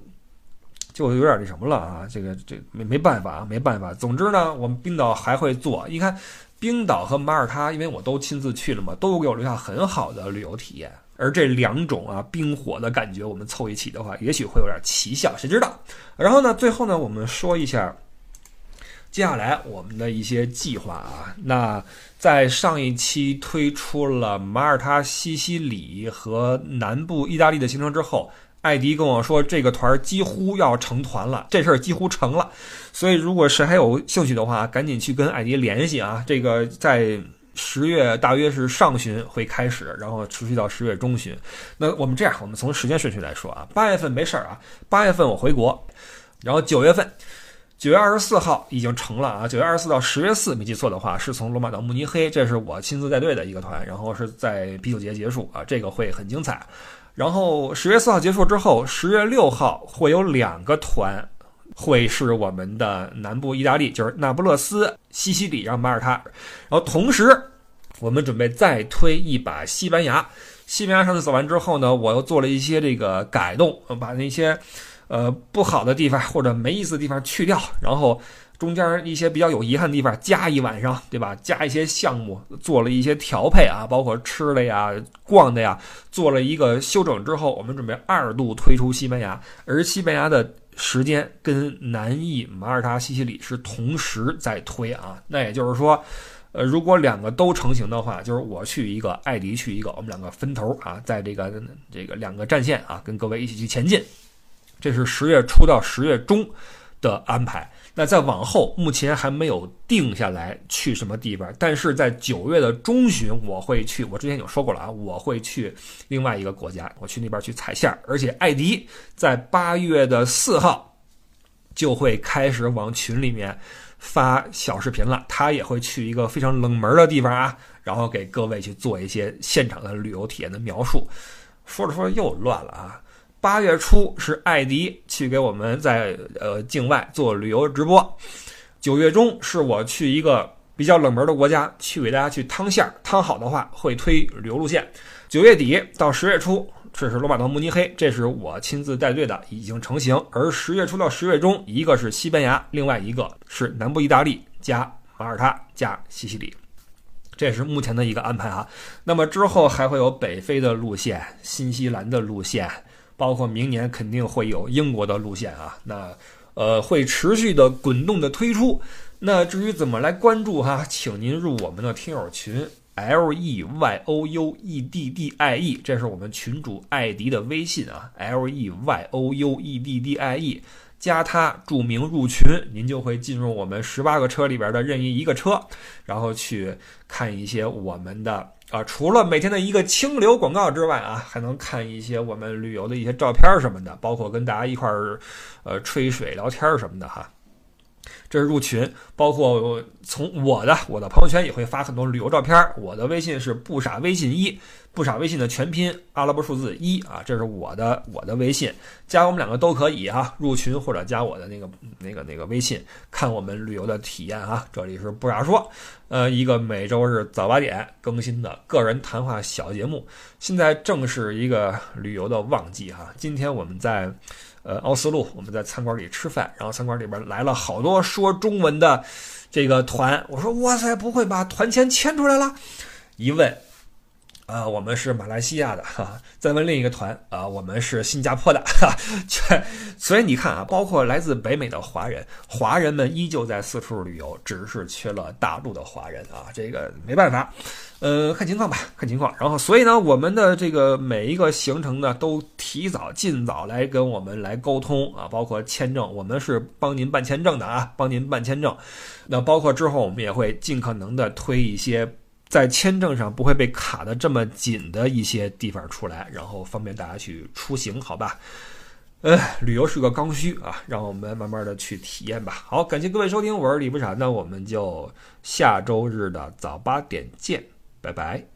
就有点那什么了啊，这个这没没办法啊，没办法。总之呢，我们冰岛还会做。你看，冰岛和马耳他，因为我都亲自去了嘛，都给我留下很好的旅游体验。而这两种啊冰火的感觉，我们凑一起的话，也许会有点奇效，谁知道？然后呢，最后呢，我们说一下。接下来我们的一些计划啊，那在上一期推出了马耳他、西西里和南部意大利的行程之后，艾迪跟我说这个团几乎要成团了，这事儿几乎成了。所以如果谁还有兴趣的话，赶紧去跟艾迪联系啊。这个在十月大约是上旬会开始，然后持续到十月中旬。那我们这样，我们从时间顺序来说啊，八月份没事儿啊，八月份我回国，然后九月份。九月二十四号已经成了啊！九月二十四到十月四，没记错的话，是从罗马到慕尼黑，这是我亲自带队的一个团，然后是在啤酒节结束啊，这个会很精彩。然后十月四号结束之后，十月六号会有两个团，会是我们的南部意大利，就是那不勒斯、西西里，然后马耳他。然后同时，我们准备再推一把西班牙。西班牙上次走完之后呢，我又做了一些这个改动，把那些呃不好的地方或者没意思的地方去掉，然后。中间一些比较有遗憾的地方加一晚上，对吧？加一些项目，做了一些调配啊，包括吃的呀、逛的呀，做了一个休整之后，我们准备二度推出西班牙。而西班牙的时间跟南意、马耳他、西西里是同时在推啊。[laughs] 那也就是说，呃，如果两个都成型的话，就是我去一个，艾迪去一个，我们两个分头啊，在这个这个两个战线啊，跟各位一起去前进。这是十月初到十月中的安排。那再往后，目前还没有定下来去什么地方，但是在九月的中旬，我会去。我之前有说过了啊，我会去另外一个国家，我去那边去踩线而且艾迪在八月的四号就会开始往群里面发小视频了，他也会去一个非常冷门的地方啊，然后给各位去做一些现场的旅游体验的描述。说着说着又乱了啊。八月初是艾迪去给我们在呃境外做旅游直播，九月中是我去一个比较冷门的国家去给大家去趟线儿，趟好的话会推旅游路线。九月底到十月初，这是罗马到慕尼黑，这是我亲自带队的，已经成型。而十月初到十月中，一个是西班牙，另外一个是南部意大利加马耳他加西西里，这是目前的一个安排啊。那么之后还会有北非的路线、新西兰的路线。包括明年肯定会有英国的路线啊，那呃会持续的滚动的推出。那至于怎么来关注哈，请您入我们的听友群 L E Y O U E D D I E，这是我们群主艾迪的微信啊，L E Y O U E D D I E，加他注明入群，您就会进入我们十八个车里边的任意一个车，然后去看一些我们的。啊，除了每天的一个清流广告之外啊，还能看一些我们旅游的一些照片什么的，包括跟大家一块儿，呃，吹水聊天什么的哈。这是入群，包括从我的我的朋友圈也会发很多旅游照片。我的微信是不傻微信一，不傻微信的全拼阿拉伯数字一啊，这是我的我的微信，加我们两个都可以啊，入群或者加我的那个那个那个微信，看我们旅游的体验啊。这里是不傻说，呃，一个每周日早八点更新的个人谈话小节目。现在正是一个旅游的旺季哈，今天我们在。呃，奥斯陆，我们在餐馆里吃饭，然后餐馆里边来了好多说中文的这个团。我说：“哇塞，不会把团签签出来了？”一问，啊，我们是马来西亚的哈。再问另一个团，啊，我们是新加坡的哈。所以你看啊，包括来自北美的华人，华人们依旧在四处旅游，只是缺了大陆的华人啊。这个没办法。呃，看情况吧，看情况。然后，所以呢，我们的这个每一个行程呢，都提早、尽早来跟我们来沟通啊，包括签证，我们是帮您办签证的啊，帮您办签证。那包括之后，我们也会尽可能的推一些在签证上不会被卡的这么紧的一些地方出来，然后方便大家去出行，好吧？呃，旅游是个刚需啊，让我们慢慢的去体验吧。好，感谢各位收听，我是李不傻，那我们就下周日的早八点见。拜拜。